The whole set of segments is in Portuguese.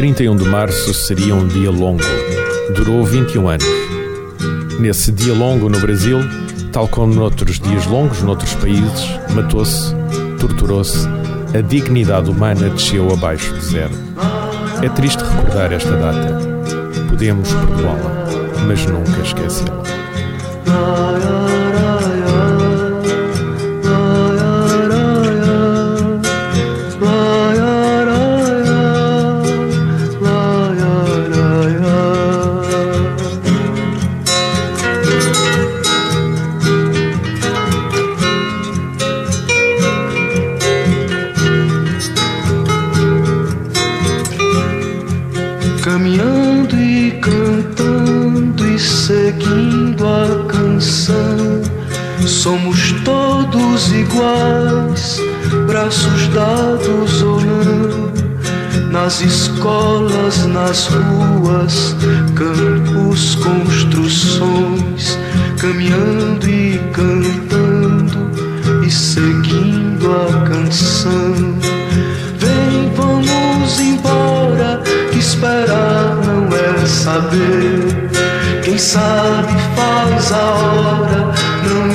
Trinta e um de março seria um dia longo. Durou 21 anos. Nesse dia longo no Brasil, tal como noutros dias longos noutros países, matou-se, torturou-se, a dignidade humana desceu abaixo de zero. É triste recordar esta data. Podemos perdoá-la, mas nunca esquecê-la.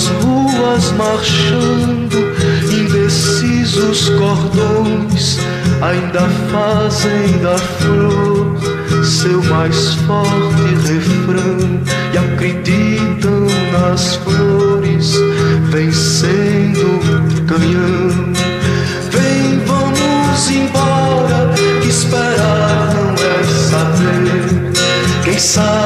Pelas ruas marchando, indecisos cordões, ainda fazem da flor seu mais forte refrão e acreditam nas flores, vencendo o canhão. Vem, vamos embora, que esperar não é saber. Quem sabe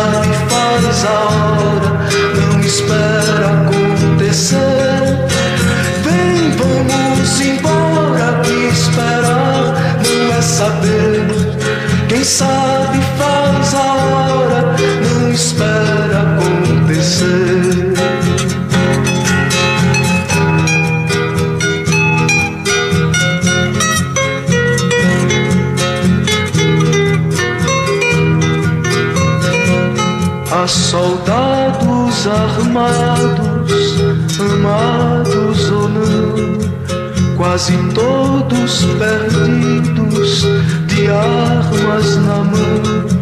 armados, amados ou não, quase todos perdidos, de armas na mão.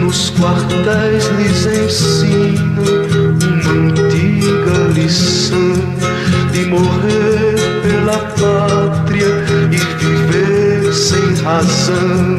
Nos quartéis lhes ensina uma antiga lição de morrer pela pátria e viver sem razão.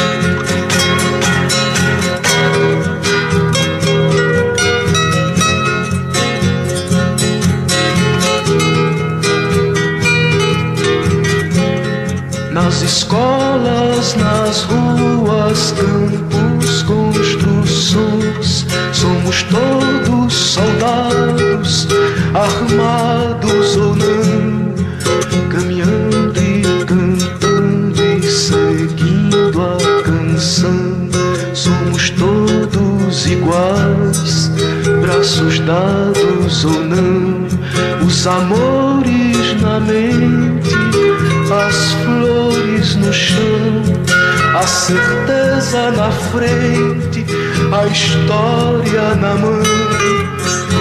Escolas, nas ruas, campos, construções, somos todos soldados, armados ou não, caminhando e cantando e seguindo a canção. Somos todos iguais, braços dados ou não, os amores na mente, certeza na frente, a história na mão,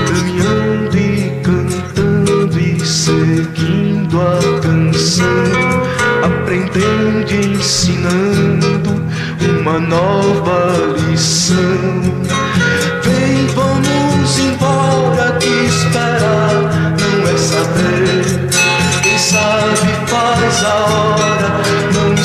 caminhando e cantando e seguindo a canção, aprendendo e ensinando uma nova lição. Vem, vamos embora que esperar não é saber. Quem sabe faz a hora,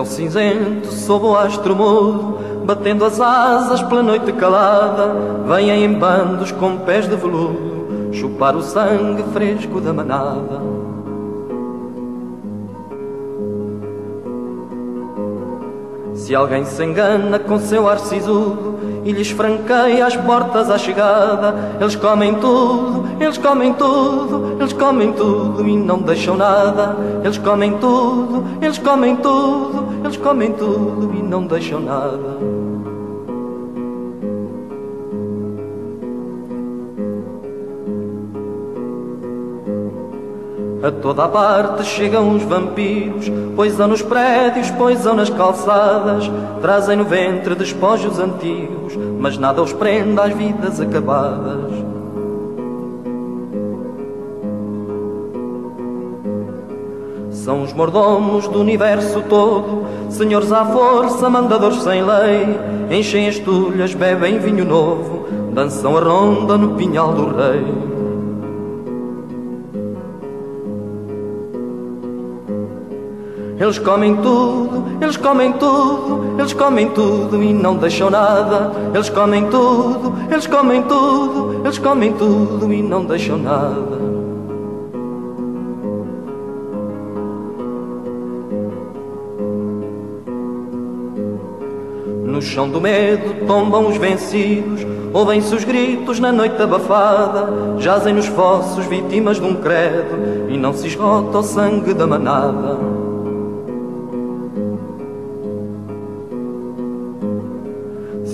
Céu cinzento, sob o astro mudo, batendo as asas pela noite calada, vêm em bandos com pés de veludo, chupar o sangue fresco da manada. Se alguém se engana com seu ar sisudo e lhes franqueia as portas à chegada, eles comem tudo, eles comem tudo, eles comem tudo e não deixam nada. Eles comem tudo, eles comem tudo, eles comem tudo e não deixam nada. A toda a parte chegam os vampiros, poisam nos prédios, poisam nas calçadas, trazem no ventre despojos antigos, mas nada os prende às vidas acabadas. São os mordomos do universo todo, senhores à força, mandadores sem lei, enchem as tulhas, bebem vinho novo, dançam a ronda no pinhal do rei. Eles comem tudo, eles comem tudo, eles comem tudo e não deixam nada. Eles comem tudo, eles comem tudo, eles comem tudo e não deixam nada. No chão do medo tombam os vencidos, ouvem-se os gritos na noite abafada, jazem nos fossos vítimas de um credo e não se esgota o sangue da manada.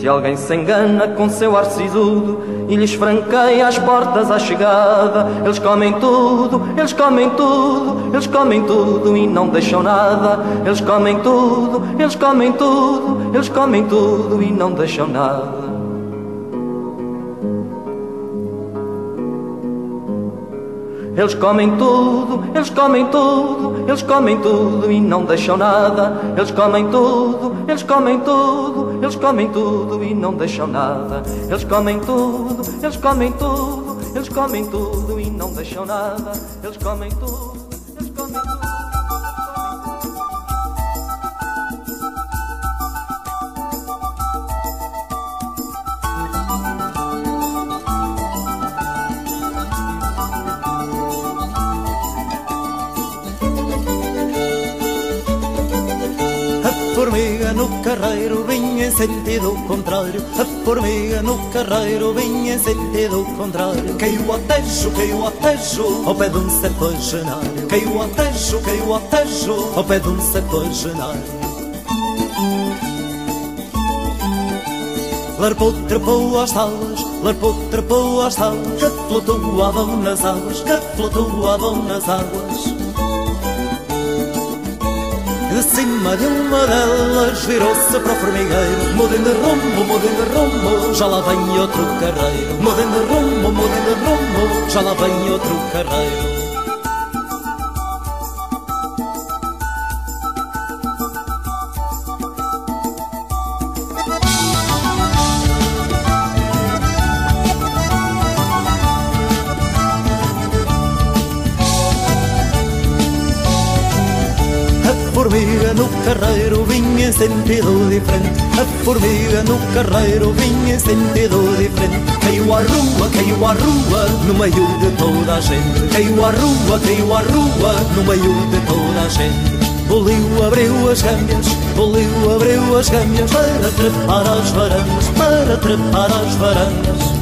Se alguém se engana com seu ar sisudo e lhes franqueia as portas à chegada, eles comem tudo, eles comem tudo, eles comem tudo e não deixam nada. Eles comem tudo, eles comem tudo, eles comem tudo e não deixam nada. Eles comem tudo, eles comem tudo, eles comem tudo e não deixam nada. Eles comem tudo, eles comem tudo, eles comem tudo e não deixam nada. Eles comem tudo, eles comem tudo, eles comem tudo e não deixam nada. Eles comem tudo, no carreiro vinha em sentido contrário. A formiga no carreiro vinha em sentido contrário. Caiu ao tejo, caiu ao tejo Ao pé de um septuagenário. Caiu ao tejo, caiu ao tejo Ao pé de um septuagenário. Larpou, trepou às talas, larpou, trepou às talas. Que flutuavam nas águas, que flutuavam nas águas de cima de uma delas virou-se para o formigueiro. Mudem de rumo, mudem de rumo, já lá vem outro carreiro. Mudem de rumo, mudem de rumo, já lá vem outro carreiro no carreiro vinha em sentido diferente. A formiga no carreiro vinha em sentido diferente. Caiu à rua, caiu à rua, no meio de toda a gente. Caiu à rua, caiu à rua, no meio de toda a gente Boliu abriu as gâmbias, Boliu abriu as gâmbias Para trepar as varandas, para trepar as varandas.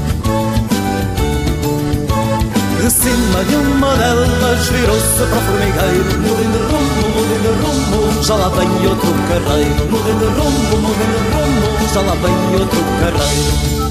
De cima de uma delas virou-se para o formigueiro Mudem de Já lá vem outro carreiro. De rumo, de rumo Já lá vem outro carreiro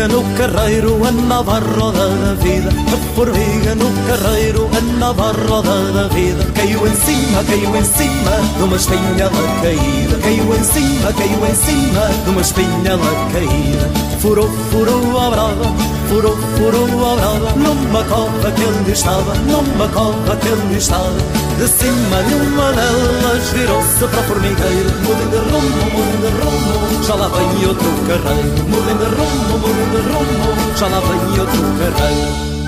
formiga no carreiro andava a roda da vida. A formiga no carreiro andava a roda da vida. Caiu em cima, caiu em cima de uma espinhela caída. Caiu em cima, caiu em cima de uma espinhela caída. Furou, furou a brava, furou, furou a brava. Numa cova que ele estava, numa cova que ele estava de cima de uma delas virou-se para o formigueiro Mudem de rumo, mudem de rumo Já lá vem outro carreiro. Mudem de rumo, mudem de rumo Já lá vem outro carreiro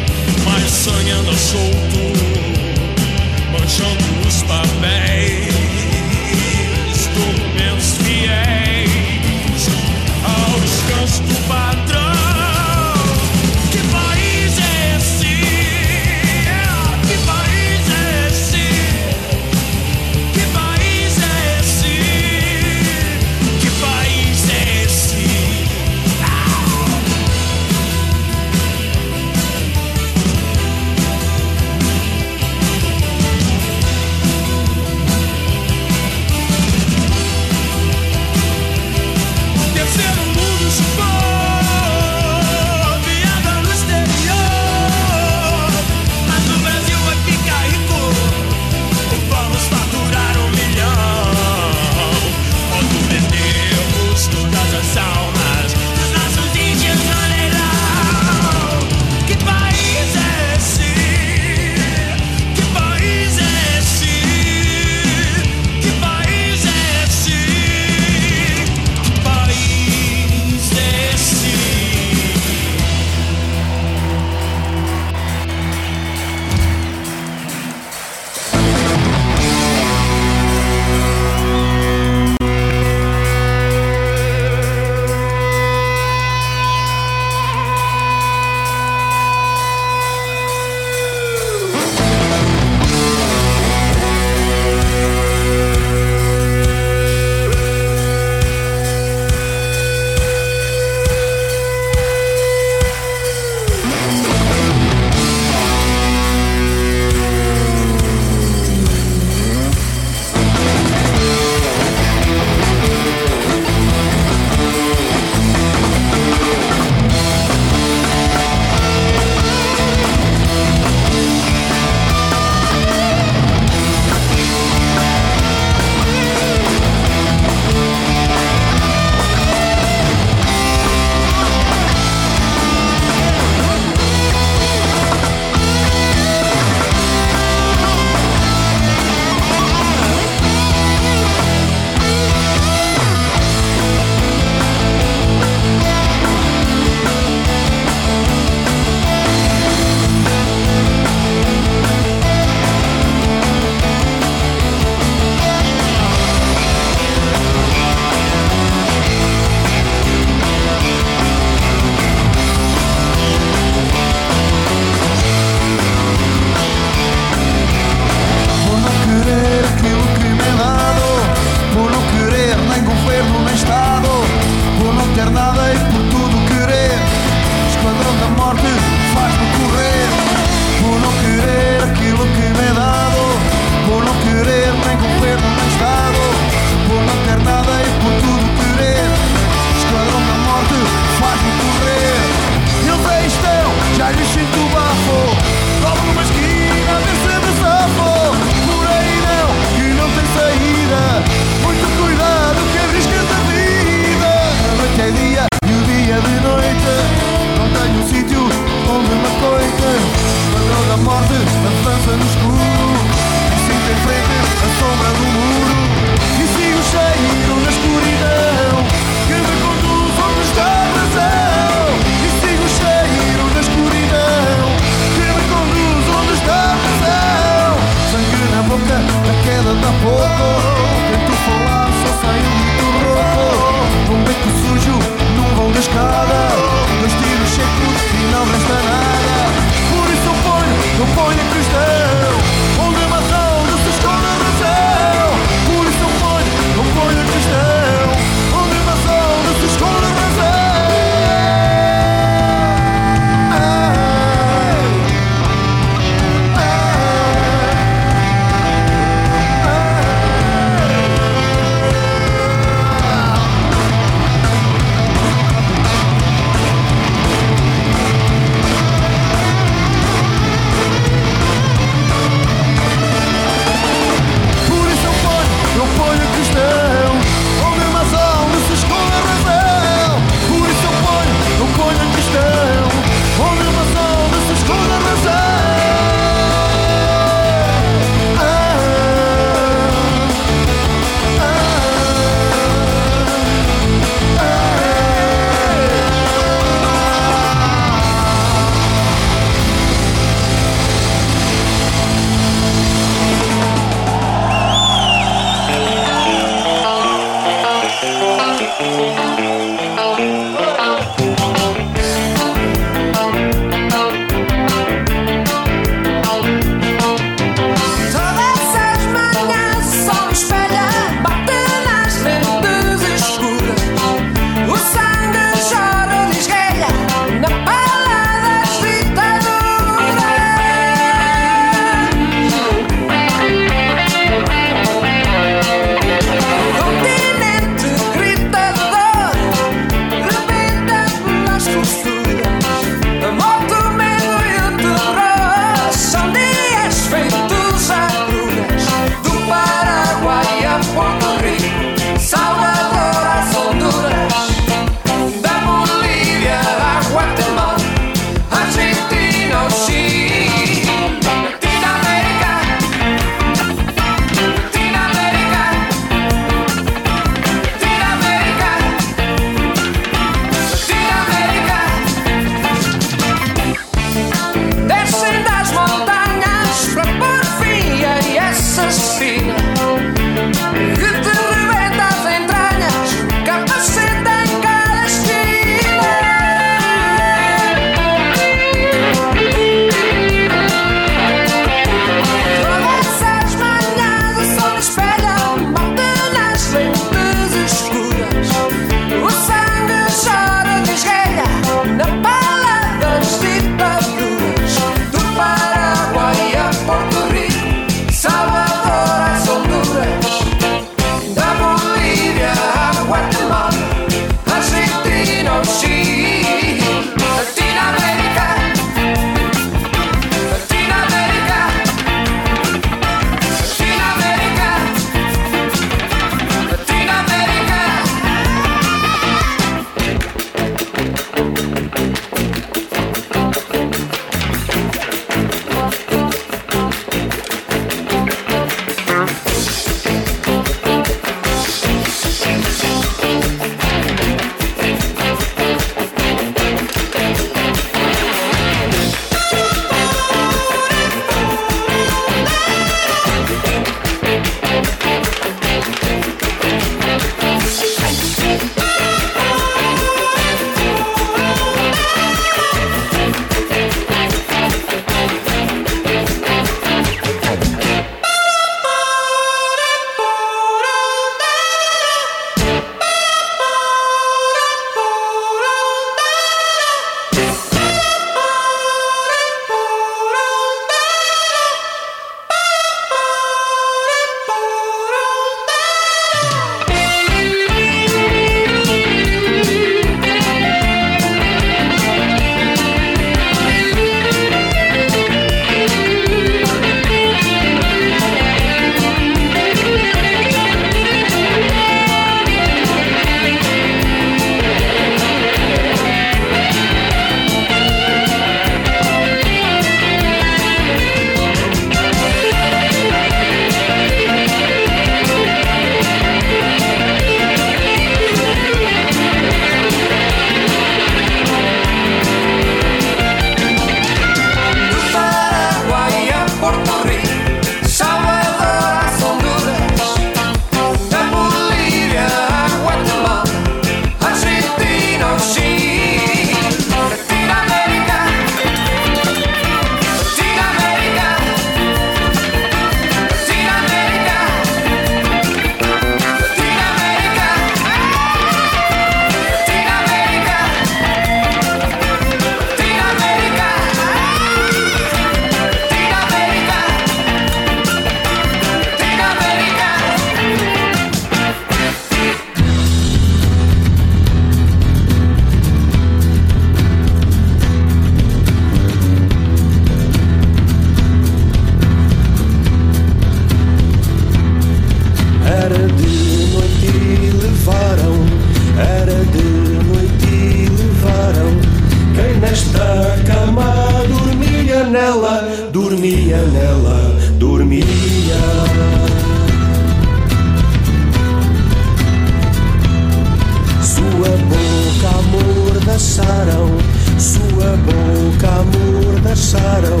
passaram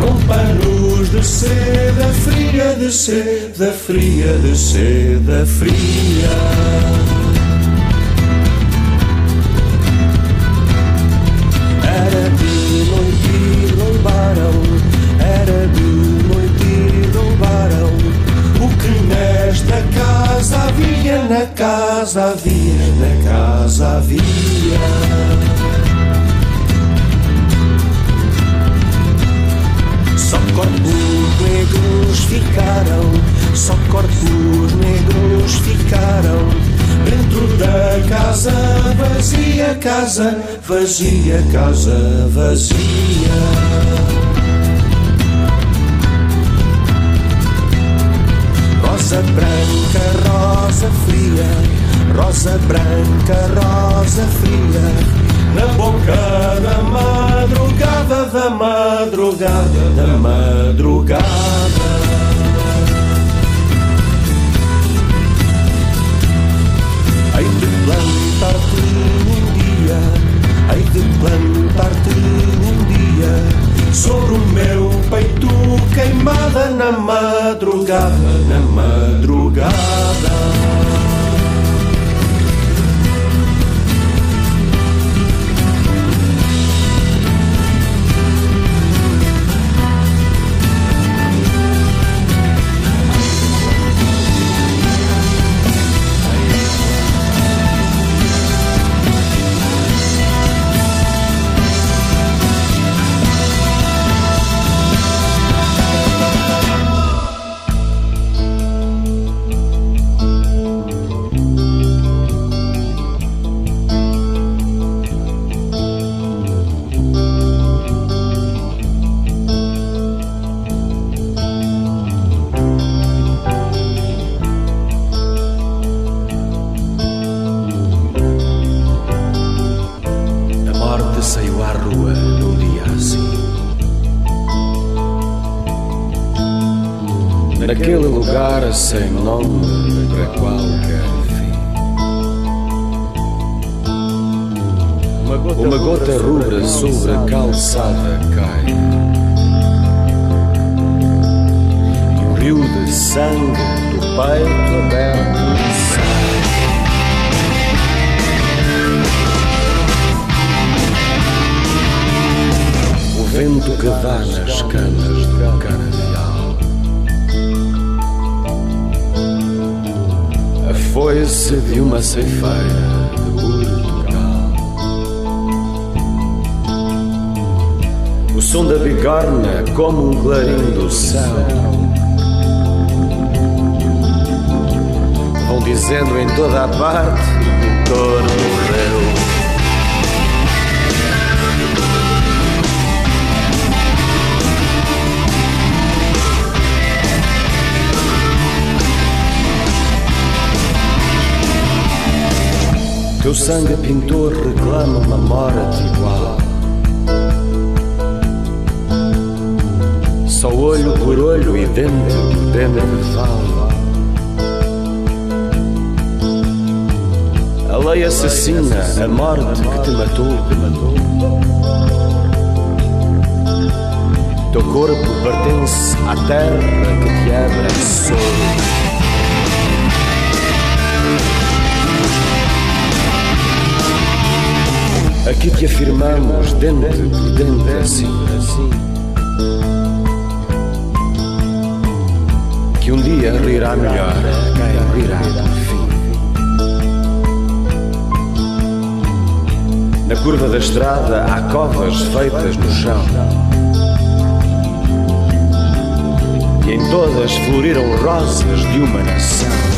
com panos de seda fria, de seda fria, de seda fria. Vazia, casa vazia. Rosa branca, rosa fria, rosa branca, rosa fria, na boca da madrugada, da madrugada, da madrugada. Hei de plantar-te um dia sobre o meu peito queimada na madrugada, na madrugada. Sem nome para qualquer fim. Uma gota rubra sobre a calçada cai. E um rio de sangue do peito aberto sai. O vento que dá nas canas Foi-se de uma ceifeira de Portugal. O som da bigorna como um clarim do céu. Vão dizendo em toda a parte: o pintor morreu. Teu sangue pintor reclama uma morte igual. Só olho por olho e dente por dente fala. A lei assassina a morte que te matou. Teu corpo pertence à terra que te abraçou. Te afirmamos dentro por dentro assim, assim. Que um dia rirá melhor, quem rirá por fim. Na curva da estrada há covas feitas no chão. E em todas floriram rosas de uma nação.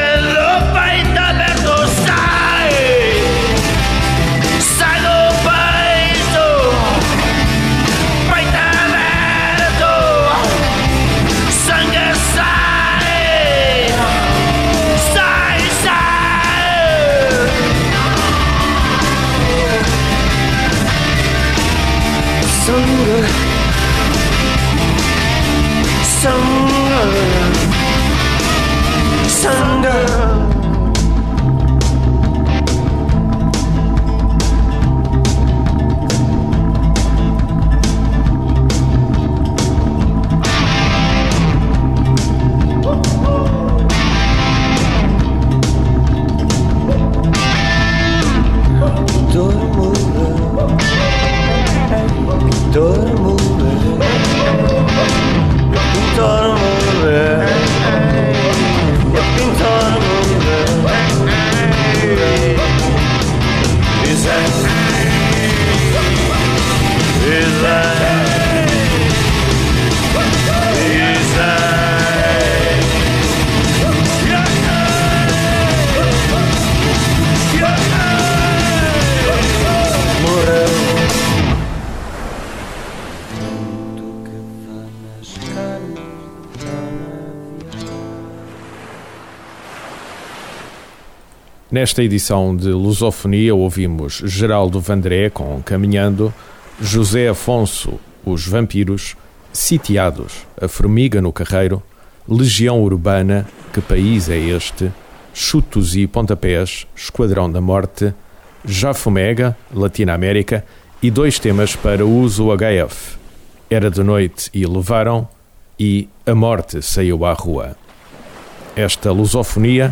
Nesta edição de Lusofonia ouvimos Geraldo Vandré com Caminhando, José Afonso, Os Vampiros, Sitiados, A Formiga no Carreiro, Legião Urbana, Que País é Este, Chutos e Pontapés, Esquadrão da Morte, Jafumega, Latina América e dois temas para uso HF. Era de noite e levaram e A Morte saiu à rua. Esta lusofonia